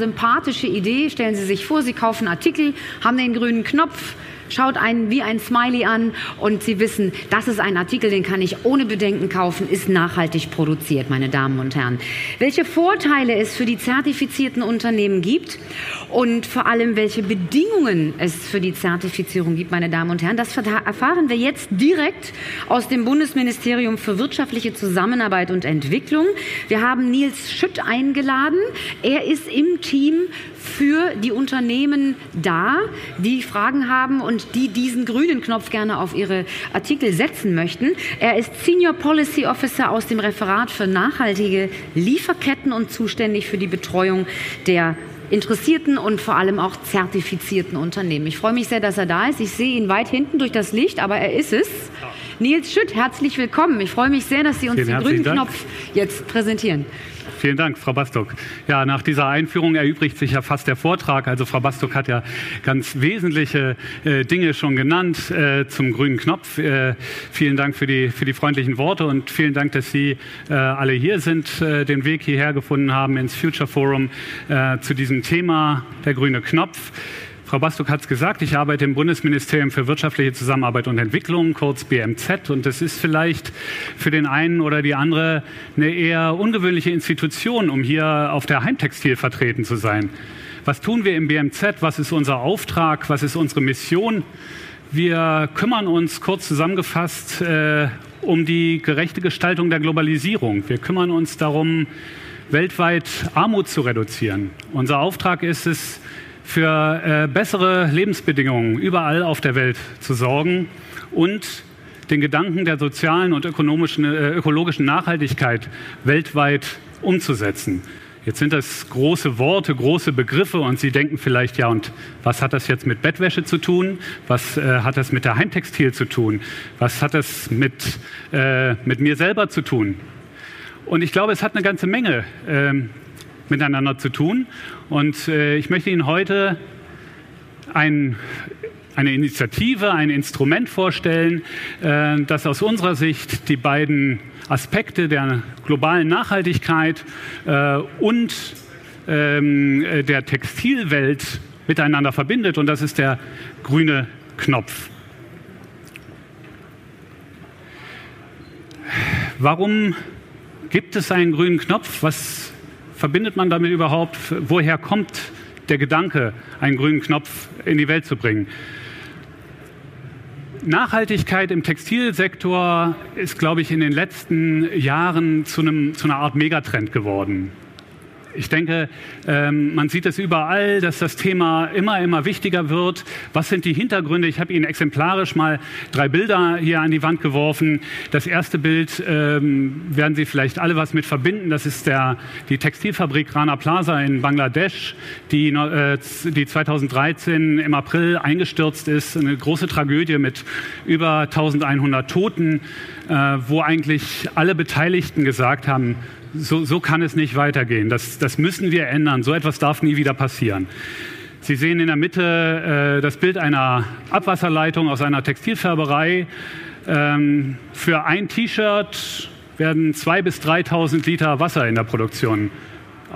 sympathische Idee. Stellen Sie sich vor, Sie kaufen Artikel, haben den grünen Knopf, schaut einen wie ein Smiley an und Sie wissen, das ist ein Artikel, den kann ich ohne Bedenken kaufen, ist nachhaltig produziert, meine Damen und Herren. Welche Vorteile es für die zertifizierten Unternehmen gibt und vor allem welche Bedingungen es für die Zertifizierung gibt, meine Damen und Herren, das erfahren wir jetzt direkt aus dem Bundesministerium für wirtschaftliche Zusammenarbeit und Entwicklung. Wir haben Nils Schütt eingeladen. Er ist im Team für die Unternehmen da, die Fragen haben und die diesen grünen Knopf gerne auf ihre Artikel setzen möchten. Er ist Senior Policy Officer aus dem Referat für nachhaltige Lieferketten und zuständig für die Betreuung der interessierten und vor allem auch zertifizierten Unternehmen. Ich freue mich sehr, dass er da ist. Ich sehe ihn weit hinten durch das Licht, aber er ist es. Nils Schütt, herzlich willkommen. Ich freue mich sehr, dass Sie uns Vielen den grünen Dank. Knopf jetzt präsentieren. Vielen Dank, Frau Bastock. Ja, nach dieser Einführung erübrigt sich ja fast der Vortrag. Also Frau Bastock hat ja ganz wesentliche äh, Dinge schon genannt äh, zum grünen Knopf. Äh, vielen Dank für die, für die freundlichen Worte und vielen Dank, dass Sie äh, alle hier sind, äh, den Weg hierher gefunden haben ins Future Forum äh, zu diesem Thema der grüne Knopf. Frau Bastuk hat es gesagt, ich arbeite im Bundesministerium für wirtschaftliche Zusammenarbeit und Entwicklung, kurz BMZ. Und das ist vielleicht für den einen oder die andere eine eher ungewöhnliche Institution, um hier auf der Heimtextil vertreten zu sein. Was tun wir im BMZ? Was ist unser Auftrag? Was ist unsere Mission? Wir kümmern uns kurz zusammengefasst äh, um die gerechte Gestaltung der Globalisierung. Wir kümmern uns darum, weltweit Armut zu reduzieren. Unser Auftrag ist es, für äh, bessere Lebensbedingungen überall auf der Welt zu sorgen und den Gedanken der sozialen und ökonomischen, äh, ökologischen Nachhaltigkeit weltweit umzusetzen. Jetzt sind das große Worte, große Begriffe und Sie denken vielleicht, ja, und was hat das jetzt mit Bettwäsche zu tun? Was äh, hat das mit der Heimtextil zu tun? Was hat das mit, äh, mit mir selber zu tun? Und ich glaube, es hat eine ganze Menge ähm, miteinander zu tun. Und äh, ich möchte Ihnen heute ein, eine Initiative, ein Instrument vorstellen, äh, das aus unserer Sicht die beiden Aspekte der globalen Nachhaltigkeit äh, und ähm, der Textilwelt miteinander verbindet. Und das ist der grüne Knopf. Warum gibt es einen grünen Knopf? Was verbindet man damit überhaupt? Woher kommt der Gedanke, einen grünen Knopf in die Welt zu bringen? Nachhaltigkeit im Textilsektor ist, glaube ich, in den letzten Jahren zu, einem, zu einer Art Megatrend geworden. Ich denke, ähm, man sieht es überall, dass das Thema immer, immer wichtiger wird. Was sind die Hintergründe? Ich habe Ihnen exemplarisch mal drei Bilder hier an die Wand geworfen. Das erste Bild ähm, werden Sie vielleicht alle was mit verbinden. Das ist der, die Textilfabrik Rana Plaza in Bangladesch, die, äh, die 2013 im April eingestürzt ist. Eine große Tragödie mit über 1100 Toten, äh, wo eigentlich alle Beteiligten gesagt haben, so, so kann es nicht weitergehen. Das, das müssen wir ändern. So etwas darf nie wieder passieren. Sie sehen in der Mitte äh, das Bild einer Abwasserleitung aus einer Textilfärberei. Ähm, für ein T-Shirt werden 2.000 bis 3.000 Liter Wasser in der Produktion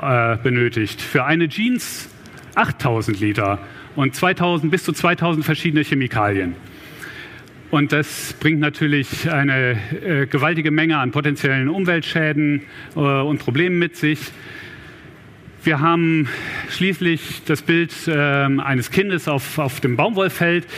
äh, benötigt. Für eine Jeans 8.000 Liter und 2000 bis zu 2.000 verschiedene Chemikalien. Und das bringt natürlich eine äh, gewaltige Menge an potenziellen Umweltschäden äh, und Problemen mit sich. Wir haben schließlich das Bild äh, eines Kindes auf, auf dem Baumwollfeld.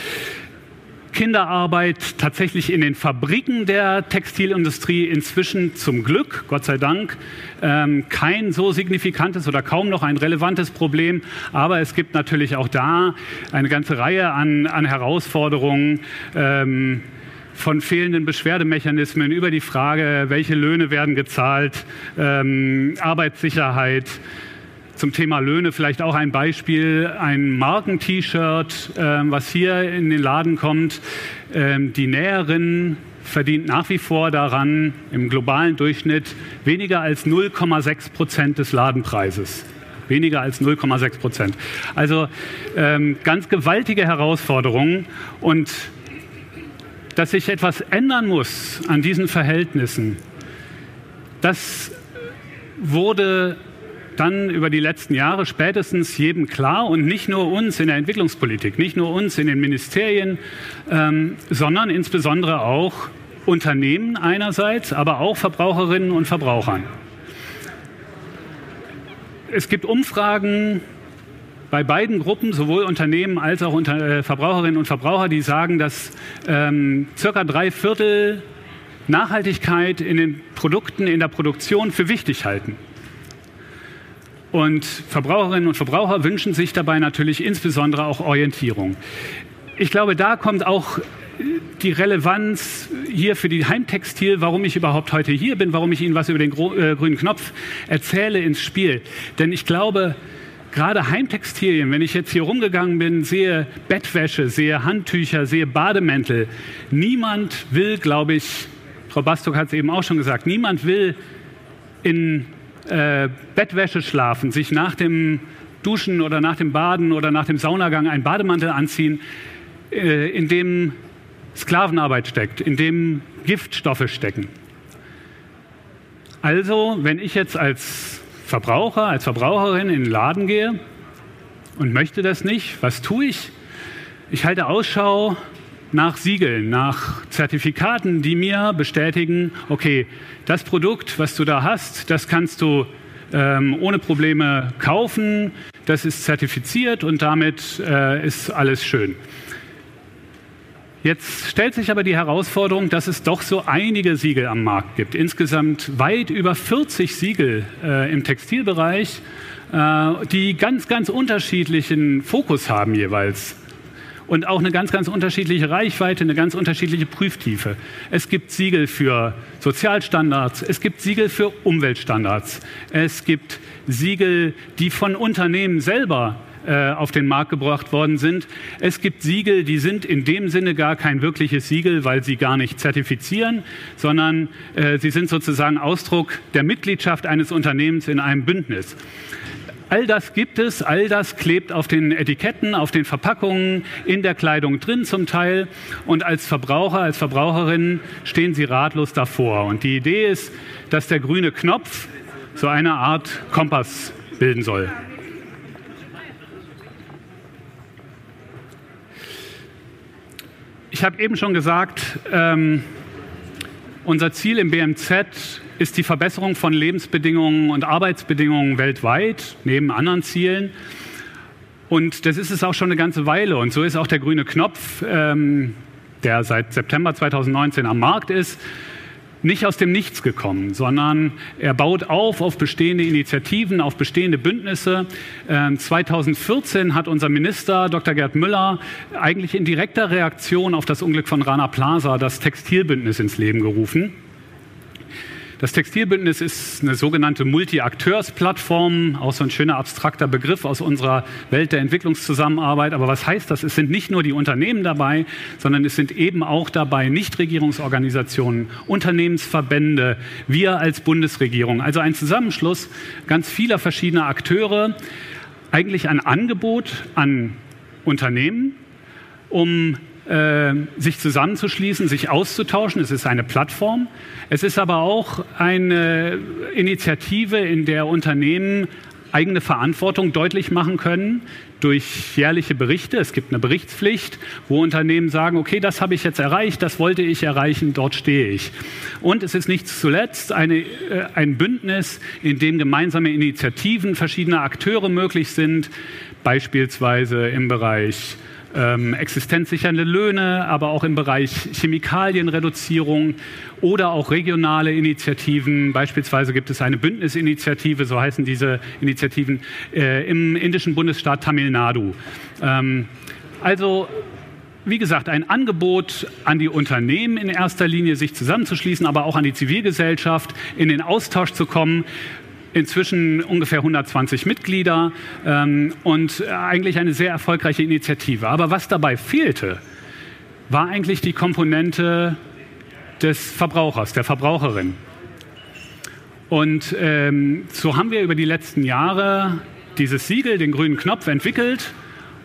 Kinderarbeit tatsächlich in den Fabriken der Textilindustrie inzwischen zum Glück, Gott sei Dank, ähm, kein so signifikantes oder kaum noch ein relevantes Problem. Aber es gibt natürlich auch da eine ganze Reihe an, an Herausforderungen. Ähm, von fehlenden Beschwerdemechanismen über die Frage, welche Löhne werden gezahlt, ähm, Arbeitssicherheit, zum Thema Löhne vielleicht auch ein Beispiel, ein Marken-T-Shirt, äh, was hier in den Laden kommt. Ähm, die Näherin verdient nach wie vor daran im globalen Durchschnitt weniger als 0,6 Prozent des Ladenpreises. Weniger als 0,6 Prozent. Also ähm, ganz gewaltige Herausforderungen und dass sich etwas ändern muss an diesen Verhältnissen, das wurde dann über die letzten Jahre spätestens jedem klar und nicht nur uns in der Entwicklungspolitik, nicht nur uns in den Ministerien, ähm, sondern insbesondere auch Unternehmen einerseits, aber auch Verbraucherinnen und Verbrauchern. Es gibt Umfragen bei beiden Gruppen, sowohl Unternehmen als auch unter, äh, Verbraucherinnen und Verbraucher, die sagen, dass ähm, circa drei Viertel Nachhaltigkeit in den Produkten, in der Produktion für wichtig halten. Und Verbraucherinnen und Verbraucher wünschen sich dabei natürlich insbesondere auch Orientierung. Ich glaube, da kommt auch die Relevanz hier für die Heimtextil, warum ich überhaupt heute hier bin, warum ich Ihnen was über den äh, grünen Knopf erzähle, ins Spiel. Denn ich glaube, gerade Heimtextilien, wenn ich jetzt hier rumgegangen bin, sehe Bettwäsche, sehe Handtücher, sehe Bademäntel, niemand will, glaube ich, Frau Bastok hat es eben auch schon gesagt, niemand will in äh, Bettwäsche schlafen, sich nach dem Duschen oder nach dem Baden oder nach dem Saunagang einen Bademantel anziehen, äh, in dem Sklavenarbeit steckt, in dem Giftstoffe stecken. Also, wenn ich jetzt als Verbraucher, als Verbraucherin in den Laden gehe und möchte das nicht, was tue ich? Ich halte Ausschau nach Siegeln, nach Zertifikaten, die mir bestätigen, okay, das Produkt, was du da hast, das kannst du ähm, ohne Probleme kaufen, das ist zertifiziert und damit äh, ist alles schön. Jetzt stellt sich aber die Herausforderung, dass es doch so einige Siegel am Markt gibt. Insgesamt weit über 40 Siegel äh, im Textilbereich, äh, die ganz, ganz unterschiedlichen Fokus haben jeweils und auch eine ganz, ganz unterschiedliche Reichweite, eine ganz unterschiedliche Prüftiefe. Es gibt Siegel für Sozialstandards, es gibt Siegel für Umweltstandards, es gibt Siegel, die von Unternehmen selber äh, auf den Markt gebracht worden sind. Es gibt Siegel, die sind in dem Sinne gar kein wirkliches Siegel, weil sie gar nicht zertifizieren, sondern äh, sie sind sozusagen Ausdruck der Mitgliedschaft eines Unternehmens in einem Bündnis. All das gibt es, all das klebt auf den Etiketten, auf den Verpackungen, in der Kleidung drin zum Teil. Und als Verbraucher, als Verbraucherin stehen sie ratlos davor. Und die Idee ist, dass der grüne Knopf so eine Art Kompass bilden soll. Ich habe eben schon gesagt, ähm, unser Ziel im BMZ ist die Verbesserung von Lebensbedingungen und Arbeitsbedingungen weltweit, neben anderen Zielen. Und das ist es auch schon eine ganze Weile. Und so ist auch der grüne Knopf, ähm, der seit September 2019 am Markt ist, nicht aus dem Nichts gekommen, sondern er baut auf auf bestehende Initiativen, auf bestehende Bündnisse. 2014 ähm, hat unser Minister Dr. Gerd Müller eigentlich in direkter Reaktion auf das Unglück von Rana Plaza das Textilbündnis ins Leben gerufen. Das Textilbündnis ist eine sogenannte Multi-Akteurs-Plattform, auch so ein schöner abstrakter Begriff aus unserer Welt der Entwicklungszusammenarbeit. Aber was heißt das? Es sind nicht nur die Unternehmen dabei, sondern es sind eben auch dabei Nichtregierungsorganisationen, Unternehmensverbände, wir als Bundesregierung. Also ein Zusammenschluss ganz vieler verschiedener Akteure, eigentlich ein Angebot an Unternehmen, um äh, sich zusammenzuschließen, sich auszutauschen. Es ist eine Plattform. Es ist aber auch eine Initiative, in der Unternehmen eigene Verantwortung deutlich machen können durch jährliche Berichte. Es gibt eine Berichtspflicht, wo Unternehmen sagen, okay, das habe ich jetzt erreicht, das wollte ich erreichen, dort stehe ich. Und es ist nicht zuletzt eine, äh, ein Bündnis, in dem gemeinsame Initiativen verschiedener Akteure möglich sind, beispielsweise im Bereich ähm, existenzsichernde Löhne, aber auch im Bereich Chemikalienreduzierung oder auch regionale Initiativen. Beispielsweise gibt es eine Bündnisinitiative, so heißen diese Initiativen, äh, im indischen Bundesstaat Tamil Nadu. Ähm, also wie gesagt, ein Angebot an die Unternehmen in erster Linie, sich zusammenzuschließen, aber auch an die Zivilgesellschaft, in den Austausch zu kommen inzwischen ungefähr 120 Mitglieder ähm, und eigentlich eine sehr erfolgreiche Initiative. Aber was dabei fehlte, war eigentlich die Komponente des Verbrauchers, der Verbraucherin. Und ähm, so haben wir über die letzten Jahre dieses Siegel, den grünen Knopf, entwickelt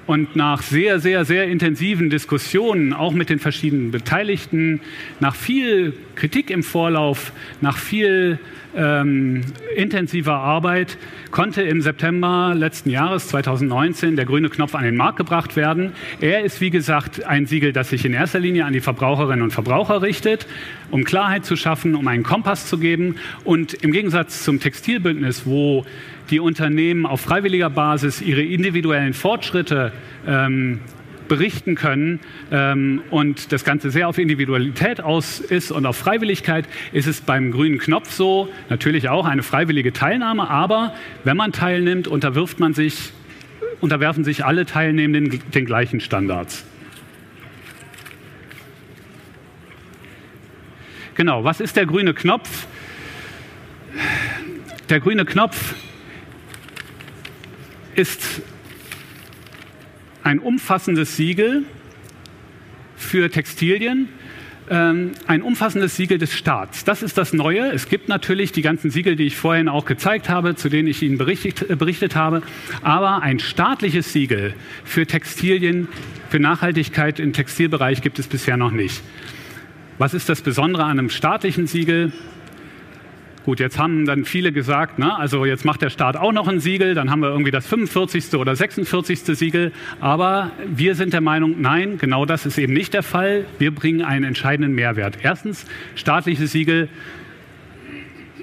Und nach sehr, sehr, sehr intensiven Diskussionen, auch mit den verschiedenen Beteiligten, nach viel Kritik im Vorlauf, nach viel ähm, intensiver Arbeit, konnte im September letzten Jahres, 2019, der grüne Knopf an den Markt gebracht werden. Er ist, wie gesagt, ein Siegel, das sich in erster Linie an die Verbraucherinnen und Verbraucher richtet, um Klarheit zu schaffen, um einen Kompass zu geben. Und im Gegensatz zum Textilbündnis, wo die Unternehmen auf freiwilliger Basis ihre individuellen Fortschritte ähm, berichten können ähm, und das Ganze sehr auf Individualität aus ist und auf Freiwilligkeit, ist es beim grünen Knopf so, natürlich auch eine freiwillige Teilnahme, aber wenn man teilnimmt, unterwirft man sich, unterwerfen sich alle Teilnehmenden den gleichen Standards. Genau, was ist der grüne Knopf? Der grüne Knopf ist ein umfassendes Siegel für Textilien, ähm, ein umfassendes Siegel des Staats. Das ist das Neue. Es gibt natürlich die ganzen Siegel, die ich vorhin auch gezeigt habe, zu denen ich Ihnen berichtet, äh, berichtet habe. Aber ein staatliches Siegel für Textilien, für Nachhaltigkeit im Textilbereich gibt es bisher noch nicht. Was ist das Besondere an einem staatlichen Siegel? Gut, jetzt haben dann viele gesagt, na, also jetzt macht der Staat auch noch ein Siegel, dann haben wir irgendwie das 45. oder 46. Siegel. Aber wir sind der Meinung, nein, genau das ist eben nicht der Fall. Wir bringen einen entscheidenden Mehrwert. Erstens, staatliche Siegel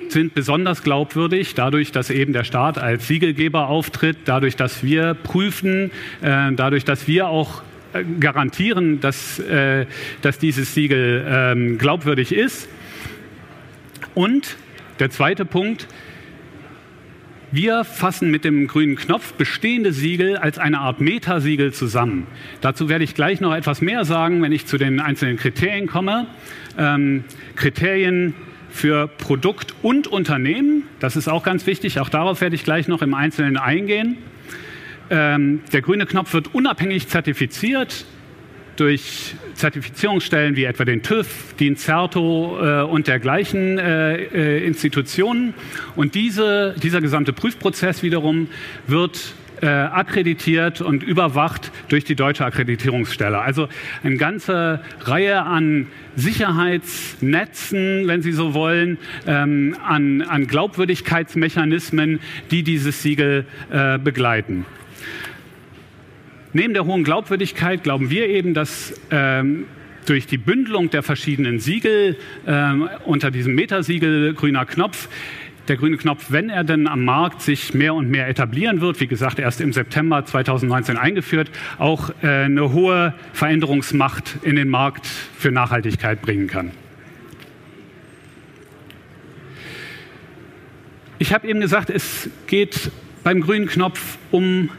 sind besonders glaubwürdig, dadurch, dass eben der Staat als Siegelgeber auftritt, dadurch, dass wir prüfen, äh, dadurch, dass wir auch äh, garantieren, dass, äh, dass dieses Siegel ähm, glaubwürdig ist. Und der zweite Punkt, wir fassen mit dem grünen Knopf bestehende Siegel als eine Art Metasiegel zusammen. Dazu werde ich gleich noch etwas mehr sagen, wenn ich zu den einzelnen Kriterien komme. Ähm, Kriterien für Produkt und Unternehmen, das ist auch ganz wichtig, auch darauf werde ich gleich noch im Einzelnen eingehen. Ähm, der grüne Knopf wird unabhängig zertifiziert durch Zertifizierungsstellen wie etwa den TÜV, die Incerto äh, und dergleichen äh, äh, Institutionen. Und diese, dieser gesamte Prüfprozess wiederum wird äh, akkreditiert und überwacht durch die deutsche Akkreditierungsstelle. Also eine ganze Reihe an Sicherheitsnetzen, wenn Sie so wollen, ähm, an, an Glaubwürdigkeitsmechanismen, die dieses Siegel äh, begleiten. Neben der hohen Glaubwürdigkeit glauben wir eben, dass ähm, durch die Bündelung der verschiedenen Siegel ähm, unter diesem Metasiegel grüner Knopf der grüne Knopf, wenn er denn am Markt sich mehr und mehr etablieren wird, wie gesagt, erst im September 2019 eingeführt, auch äh, eine hohe Veränderungsmacht in den Markt für Nachhaltigkeit bringen kann. Ich habe eben gesagt, es geht beim grünen Knopf um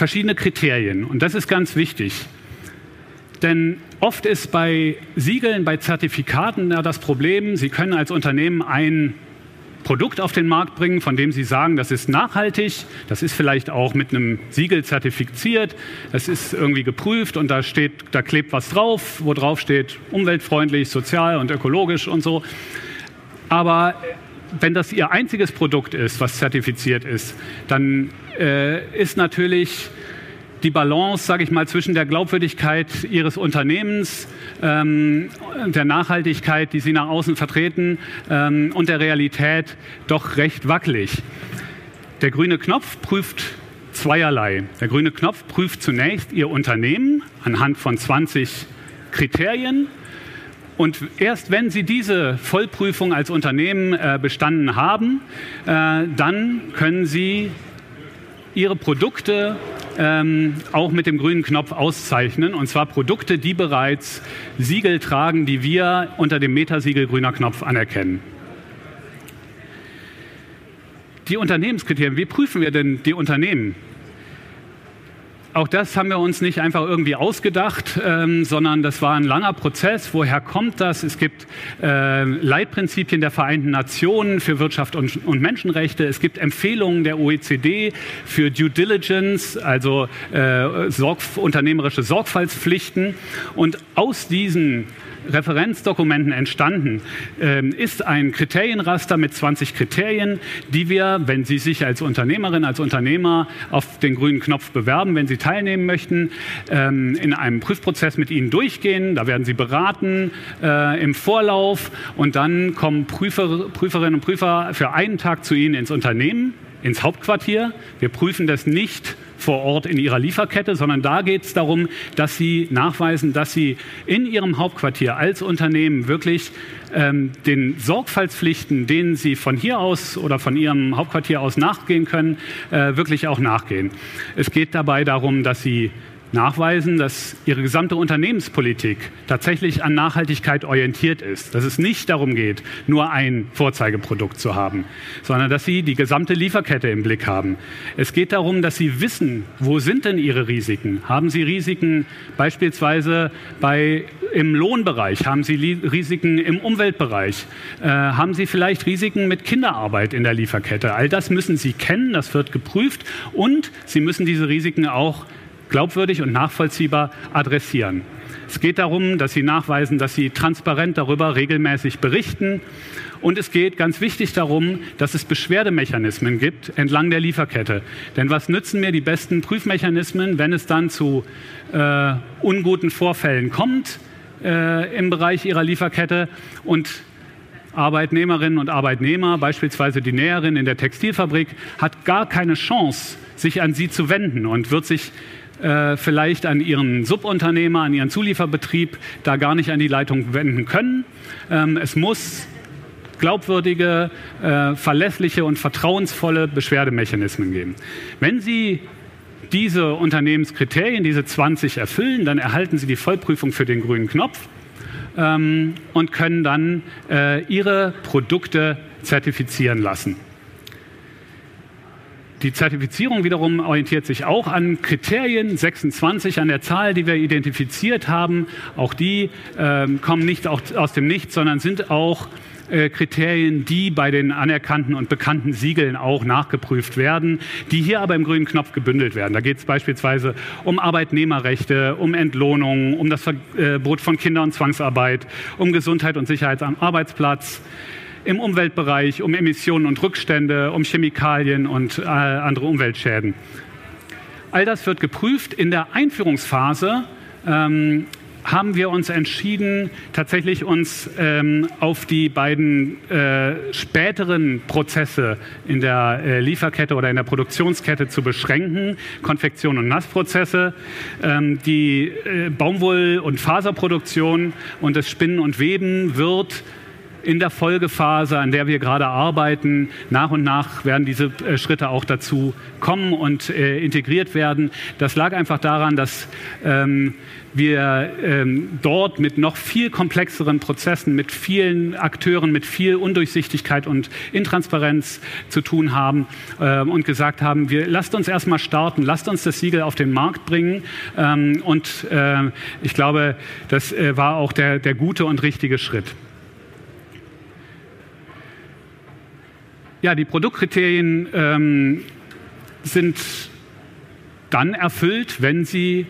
verschiedene Kriterien. Und das ist ganz wichtig. Denn oft ist bei Siegeln, bei Zertifikaten ja das Problem, Sie können als Unternehmen ein Produkt auf den Markt bringen, von dem Sie sagen, das ist nachhaltig, das ist vielleicht auch mit einem Siegel zertifiziert, das ist irgendwie geprüft und da steht, da klebt was drauf, wo drauf steht umweltfreundlich, sozial und ökologisch und so. Aber wenn das Ihr einziges Produkt ist, was zertifiziert ist, dann äh, ist natürlich die Balance, sage ich mal, zwischen der Glaubwürdigkeit Ihres Unternehmens, ähm, der Nachhaltigkeit, die Sie nach außen vertreten, ähm, und der Realität doch recht wackelig. Der grüne Knopf prüft zweierlei. Der grüne Knopf prüft zunächst Ihr Unternehmen anhand von 20 Kriterien und erst wenn Sie diese Vollprüfung als Unternehmen äh, bestanden haben, äh, dann können Sie Ihre Produkte ähm, auch mit dem grünen Knopf auszeichnen. Und zwar Produkte, die bereits Siegel tragen, die wir unter dem Metasiegel grüner Knopf anerkennen. Die Unternehmenskriterien, wie prüfen wir denn die Unternehmen? Auch das haben wir uns nicht einfach irgendwie ausgedacht, ähm, sondern das war ein langer Prozess. Woher kommt das? Es gibt äh, Leitprinzipien der Vereinten Nationen für Wirtschaft und, und, Menschenrechte. Es gibt Empfehlungen der OECD für Due Diligence, also äh, sorg unternehmerische Sorgfaltspflichten. Und aus diesen Referenzdokumenten entstanden, ähm, ist ein Kriterienraster mit 20 Kriterien, die wir, wenn Sie sich als Unternehmerin, als Unternehmer auf den grünen Knopf bewerben, wenn Sie teilnehmen möchten, ähm, in einem Prüfprozess mit Ihnen durchgehen. Da werden Sie beraten äh, im Vorlauf und dann kommen Prüfer, Prüferinnen und Prüfer für einen Tag zu Ihnen ins Unternehmen, ins Hauptquartier. Wir prüfen das nicht vor Ort in ihrer Lieferkette, sondern da geht es darum, dass sie nachweisen, dass sie in ihrem Hauptquartier als Unternehmen wirklich ähm, den Sorgfaltspflichten, denen sie von hier aus oder von ihrem Hauptquartier aus nachgehen können, äh, wirklich auch nachgehen. Es geht dabei darum, dass sie nachweisen, dass ihre gesamte Unternehmenspolitik tatsächlich an Nachhaltigkeit orientiert ist. Dass es nicht darum geht, nur ein Vorzeigeprodukt zu haben, sondern dass sie die gesamte Lieferkette im Blick haben. Es geht darum, dass sie wissen, wo sind denn ihre Risiken? Haben sie Risiken beispielsweise bei, im Lohnbereich? Haben sie Risiken im Umweltbereich? Äh, haben sie vielleicht Risiken mit Kinderarbeit in der Lieferkette? All das müssen sie kennen, das wird geprüft und sie müssen diese Risiken auch glaubwürdig und nachvollziehbar adressieren. Es geht darum, dass Sie nachweisen, dass Sie transparent darüber regelmäßig berichten. Und es geht ganz wichtig darum, dass es Beschwerdemechanismen gibt entlang der Lieferkette. Denn was nützen mir die besten Prüfmechanismen, wenn es dann zu äh, unguten Vorfällen kommt äh, im Bereich Ihrer Lieferkette und Arbeitnehmerinnen und Arbeitnehmer, beispielsweise die Näherin in der Textilfabrik, hat gar keine Chance, sich an Sie zu wenden und wird sich äh, vielleicht an ihren Subunternehmer, an ihren Zulieferbetrieb da gar nicht an die Leitung wenden können. Ähm, es muss glaubwürdige, äh, verlässliche und vertrauensvolle Beschwerdemechanismen geben. Wenn Sie diese Unternehmenskriterien, diese 20 erfüllen, dann erhalten Sie die Vollprüfung für den grünen Knopf ähm, und können dann äh, Ihre Produkte zertifizieren lassen. Die Zertifizierung wiederum orientiert sich auch an Kriterien, 26 an der Zahl, die wir identifiziert haben. Auch die äh, kommen nicht aus dem Nichts, sondern sind auch äh, Kriterien, die bei den anerkannten und bekannten Siegeln auch nachgeprüft werden, die hier aber im grünen Knopf gebündelt werden. Da geht es beispielsweise um Arbeitnehmerrechte, um Entlohnung, um das Verbot von Kinder- und Zwangsarbeit, um Gesundheit und Sicherheit am Arbeitsplatz im Umweltbereich, um Emissionen und Rückstände, um Chemikalien und äh, andere Umweltschäden. All das wird geprüft. In der Einführungsphase ähm, haben wir uns entschieden, tatsächlich uns ähm, auf die beiden äh, späteren Prozesse in der äh, Lieferkette oder in der Produktionskette zu beschränken, Konfektion und Nassprozesse. Ähm, die äh, Baumwoll- und Faserproduktion und das Spinnen und Weben wird in der Folgephase, an der wir gerade arbeiten, nach und nach werden diese äh, Schritte auch dazu kommen und äh, integriert werden. Das lag einfach daran, dass ähm, wir ähm, dort mit noch viel komplexeren Prozessen, mit vielen Akteuren, mit viel Undurchsichtigkeit und Intransparenz zu tun haben äh, und gesagt haben, wir lasst uns erstmal starten, lasst uns das Siegel auf den Markt bringen. Ähm, und äh, ich glaube, das äh, war auch der, der gute und richtige Schritt. Ja, die Produktkriterien ähm, sind dann erfüllt, wenn Sie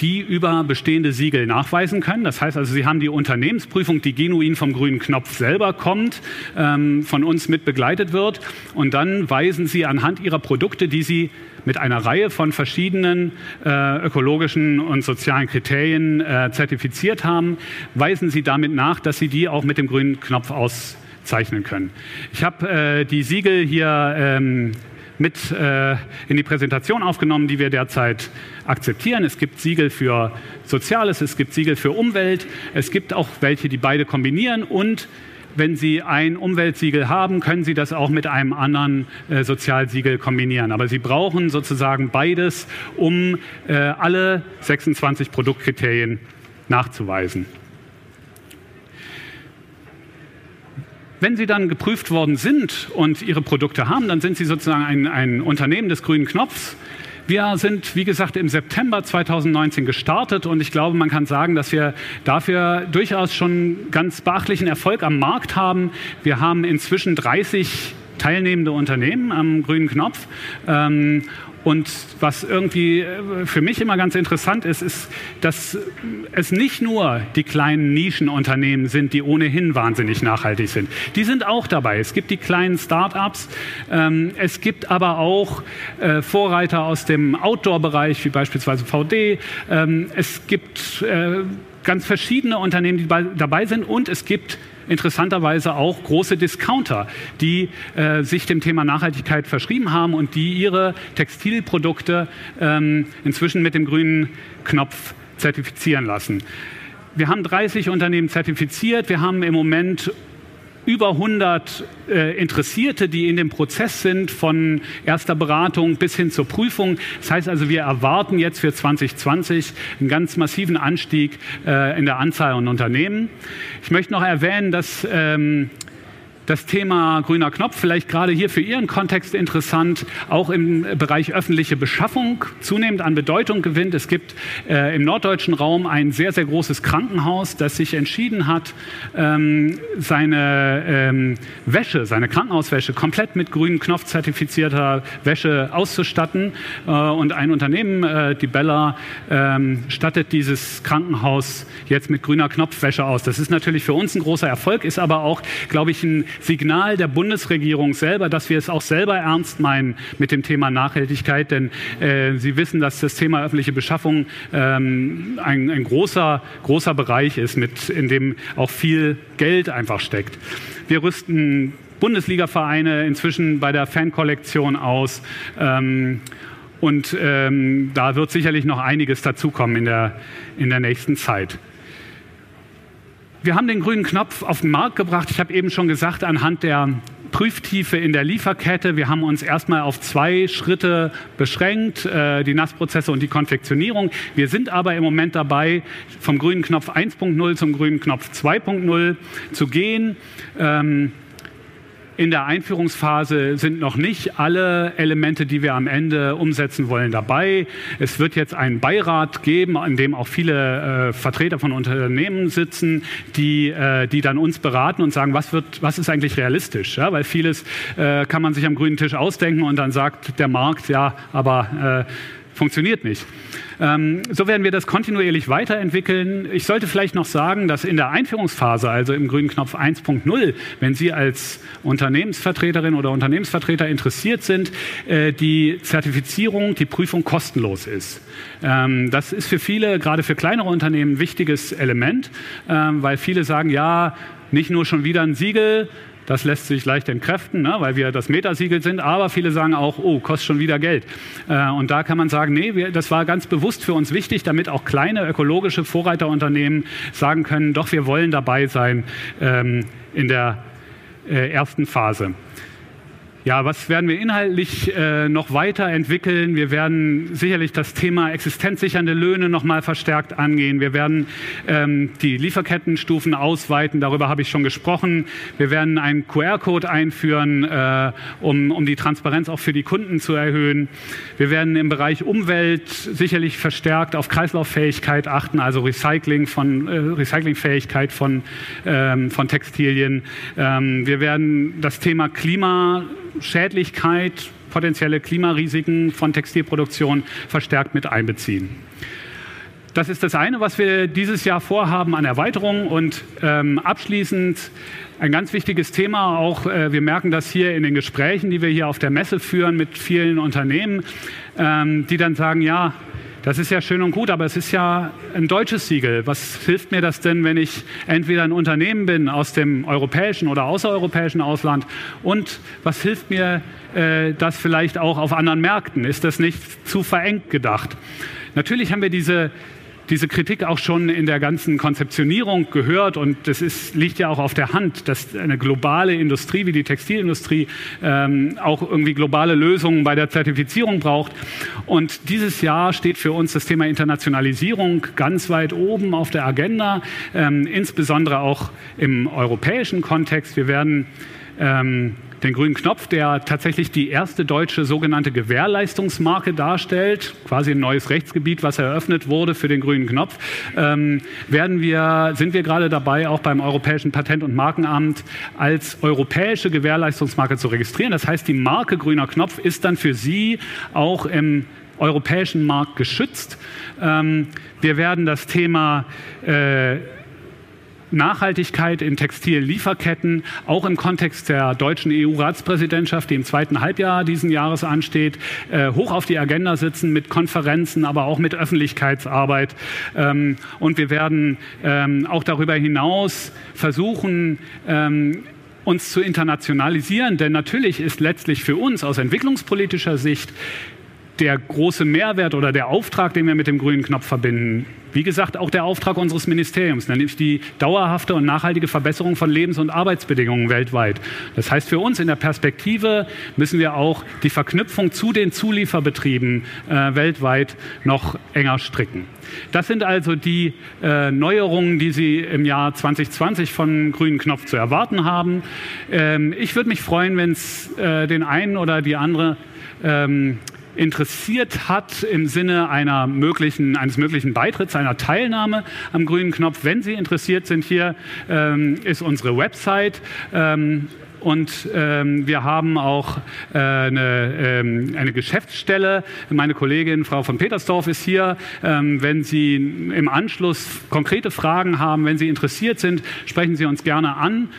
die über bestehende Siegel nachweisen können. Das heißt also, Sie haben die Unternehmensprüfung, die genuin vom grünen Knopf selber kommt, ähm, von uns mit begleitet wird. Und dann weisen Sie anhand Ihrer Produkte, die Sie mit einer Reihe von verschiedenen äh, ökologischen und sozialen Kriterien äh, zertifiziert haben, weisen Sie damit nach, dass Sie die auch mit dem grünen Knopf aus zeichnen können. Ich habe äh, die Siegel hier ähm, mit äh, in die Präsentation aufgenommen, die wir derzeit akzeptieren. Es gibt Siegel für Soziales, es gibt Siegel für Umwelt, es gibt auch welche, die beide kombinieren und wenn Sie ein Umweltsiegel haben, können Sie das auch mit einem anderen äh, Sozialsiegel kombinieren. Aber Sie brauchen sozusagen beides, um äh, alle 26 Produktkriterien nachzuweisen. Wenn Sie dann geprüft worden sind und Ihre Produkte haben, dann sind Sie sozusagen ein, ein Unternehmen des grünen Knopfs. Wir sind, wie gesagt, im September 2019 gestartet und ich glaube, man kann sagen, dass wir dafür durchaus schon ganz beachtlichen Erfolg am Markt haben. Wir haben inzwischen 30 teilnehmende Unternehmen am grünen Knopf. Ähm, und was irgendwie äh, für mich immer ganz interessant ist, ist, dass es nicht nur die kleinen Nischenunternehmen sind, die ohnehin wahnsinnig nachhaltig sind. Die sind auch dabei. Es gibt die kleinen Start-ups. Ähm, es gibt aber auch äh, Vorreiter aus dem Outdoor-Bereich, wie beispielsweise VD. Ähm, es gibt äh, ganz verschiedene Unternehmen, die dabei sind und es gibt interessanterweise auch große Discounter, die äh, sich dem Thema Nachhaltigkeit verschrieben haben und die ihre Textilprodukte ähm, inzwischen mit dem grünen Knopf zertifizieren lassen. Wir haben 30 Unternehmen zertifiziert. Wir haben im Moment über 100 äh, Interessierte, die in dem Prozess sind, von erster Beratung bis hin zur Prüfung. Das heißt also, wir erwarten jetzt für 2020 einen ganz massiven Anstieg äh, in der Anzahl an Unternehmen. Ich möchte noch erwähnen, dass ähm, das Thema grüner Knopf vielleicht gerade hier für Ihren Kontext interessant, auch im Bereich öffentliche Beschaffung zunehmend an Bedeutung gewinnt. Es gibt äh, im norddeutschen Raum ein sehr, sehr großes Krankenhaus, das sich entschieden hat, ähm, seine ähm, Wäsche, seine Krankenhauswäsche komplett mit grünen Knopf zertifizierter Wäsche auszustatten. Äh, und ein Unternehmen, äh, die Bella, ähm, stattet dieses Krankenhaus jetzt mit grüner Knopfwäsche aus. Das ist natürlich für uns ein großer Erfolg, ist aber auch, glaube ich, ein Signal der Bundesregierung selber, dass wir es auch selber ernst meinen mit dem Thema Nachhaltigkeit. Denn äh, Sie wissen, dass das Thema öffentliche Beschaffung ähm, ein, ein großer, großer Bereich ist, mit, in dem auch viel Geld einfach steckt. Wir rüsten Bundesliga-Vereine inzwischen bei der Fankollektion aus. Ähm, und ähm, da wird sicherlich noch einiges dazukommen in der, in der nächsten Zeit. Wir haben den grünen Knopf auf den Markt gebracht. Ich habe eben schon gesagt, anhand der Prüftiefe in der Lieferkette. Wir haben uns erstmal auf zwei Schritte beschränkt, äh, die Nassprozesse und die Konfektionierung. Wir sind aber im Moment dabei, vom grünen Knopf 1.0 zum grünen Knopf 2.0 zu gehen. Ähm, in der Einführungsphase sind noch nicht alle Elemente, die wir am Ende umsetzen wollen, dabei. Es wird jetzt einen Beirat geben, in dem auch viele äh, Vertreter von Unternehmen sitzen, die, äh, die dann uns beraten und sagen, was, wird, was ist eigentlich realistisch? Ja, weil vieles äh, kann man sich am grünen Tisch ausdenken und dann sagt der Markt, ja, aber äh, funktioniert nicht. Ähm, so werden wir das kontinuierlich weiterentwickeln. Ich sollte vielleicht noch sagen, dass in der Einführungsphase, also im grünen Knopf 1.0, wenn Sie als Unternehmensvertreterin oder Unternehmensvertreter interessiert sind, äh, die Zertifizierung, die Prüfung kostenlos ist. Ähm, das ist für viele, gerade für kleinere Unternehmen, ein wichtiges Element, ähm, weil viele sagen, ja, nicht nur schon wieder ein Siegel, das lässt sich leicht entkräften, ne, weil wir das Metasiegel sind. Aber viele sagen auch, oh, kostet schon wieder Geld. Äh, und da kann man sagen, nee, wir, das war ganz bewusst für uns wichtig, damit auch kleine ökologische Vorreiterunternehmen sagen können, doch, wir wollen dabei sein ähm, in der äh, ersten Phase. Ja, was werden wir inhaltlich äh, noch weiterentwickeln? Wir werden sicherlich das Thema existenzsichernde Löhne noch mal verstärkt angehen. Wir werden ähm, die Lieferkettenstufen ausweiten. Darüber habe ich schon gesprochen. Wir werden einen QR-Code einführen, äh, um, um die Transparenz auch für die Kunden zu erhöhen. Wir werden im Bereich Umwelt sicherlich verstärkt auf Kreislauffähigkeit achten, also Recycling von äh, Recyclingfähigkeit von, ähm, von Textilien. Ähm, wir werden das Thema Klima Schädlichkeit, potenzielle Klimarisiken von Textilproduktion verstärkt mit einbeziehen. Das ist das eine, was wir dieses Jahr vorhaben an Erweiterung. Und ähm, abschließend ein ganz wichtiges Thema, auch äh, wir merken das hier in den Gesprächen, die wir hier auf der Messe führen mit vielen Unternehmen, ähm, die dann sagen, ja, das ist ja schön und gut, aber es ist ja ein deutsches Siegel. Was hilft mir das denn, wenn ich entweder ein Unternehmen bin aus dem europäischen oder außereuropäischen Ausland? Und was hilft mir äh, das vielleicht auch auf anderen Märkten? Ist das nicht zu verengt gedacht? Natürlich haben wir diese diese Kritik auch schon in der ganzen Konzeptionierung gehört und das ist, liegt ja auch auf der Hand, dass eine globale Industrie wie die Textilindustrie ähm, auch irgendwie globale Lösungen bei der Zertifizierung braucht. Und dieses Jahr steht für uns das Thema Internationalisierung ganz weit oben auf der Agenda, ähm, insbesondere auch im europäischen Kontext. Wir werden ähm, den grünen Knopf, der tatsächlich die erste deutsche sogenannte Gewährleistungsmarke darstellt, quasi ein neues Rechtsgebiet, was eröffnet wurde für den grünen Knopf, ähm, werden wir, sind wir gerade dabei, auch beim Europäischen Patent- und Markenamt als europäische Gewährleistungsmarke zu registrieren. Das heißt, die Marke grüner Knopf ist dann für Sie auch im europäischen Markt geschützt. Ähm, wir werden das Thema äh, Nachhaltigkeit in Textillieferketten, auch im Kontext der deutschen EU-Ratspräsidentschaft, die im zweiten Halbjahr diesen Jahres ansteht, äh, hoch auf die Agenda sitzen mit Konferenzen, aber auch mit Öffentlichkeitsarbeit. Ähm, und wir werden ähm, auch darüber hinaus versuchen, ähm, uns zu internationalisieren, denn natürlich ist letztlich für uns aus entwicklungspolitischer Sicht der große Mehrwert oder der Auftrag, den wir mit dem grünen Knopf verbinden, wie gesagt, auch der Auftrag unseres Ministeriums, nämlich die dauerhafte und nachhaltige Verbesserung von Lebens- und Arbeitsbedingungen weltweit. Das heißt, für uns in der Perspektive müssen wir auch die Verknüpfung zu den Zulieferbetrieben äh, weltweit noch enger stricken. Das sind also die äh, Neuerungen, die Sie im Jahr 2020 von Grünen Knopf zu erwarten haben. Ähm, ich würde mich freuen, wenn es äh, den einen oder die andere ähm, interessiert hat im Sinne einer möglichen, eines möglichen Beitritts, einer Teilnahme am grünen Knopf. Wenn Sie interessiert sind, hier ähm, ist unsere Website. Ähm, und ähm, wir haben auch äh, eine, ähm, eine, Geschäftsstelle. Meine Kollegin Frau von Petersdorf ist hier. Ähm, wenn Sie im Anschluss konkrete Fragen haben, wenn Sie interessiert sind, sprechen Sie uns gerne an.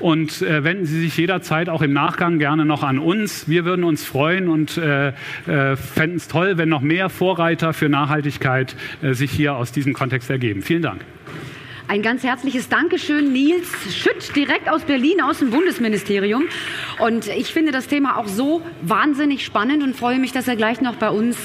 Und äh, wenden Sie sich jederzeit auch im Nachgang gerne noch an uns. Wir würden uns freuen und äh, äh, fänden es toll, wenn noch mehr Vorreiter für Nachhaltigkeit äh, sich hier aus diesem Kontext ergeben. Vielen Dank. Ein ganz herzliches Dankeschön, Nils Schütt, direkt aus Berlin, aus dem Bundesministerium. Und ich finde das Thema auch so wahnsinnig spannend und freue mich, dass er gleich noch bei uns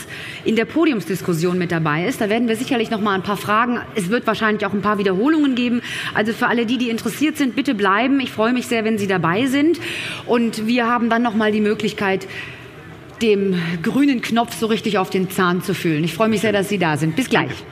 in der Podiumsdiskussion mit dabei ist. Da werden wir sicherlich noch mal ein paar Fragen. Es wird wahrscheinlich auch ein paar Wiederholungen geben. Also für alle die, die interessiert sind, bitte bleiben. Ich freue mich sehr, wenn Sie dabei sind. Und wir haben dann noch mal die Möglichkeit, dem grünen Knopf so richtig auf den Zahn zu fühlen. Ich freue mich sehr, dass Sie da sind. Bis gleich.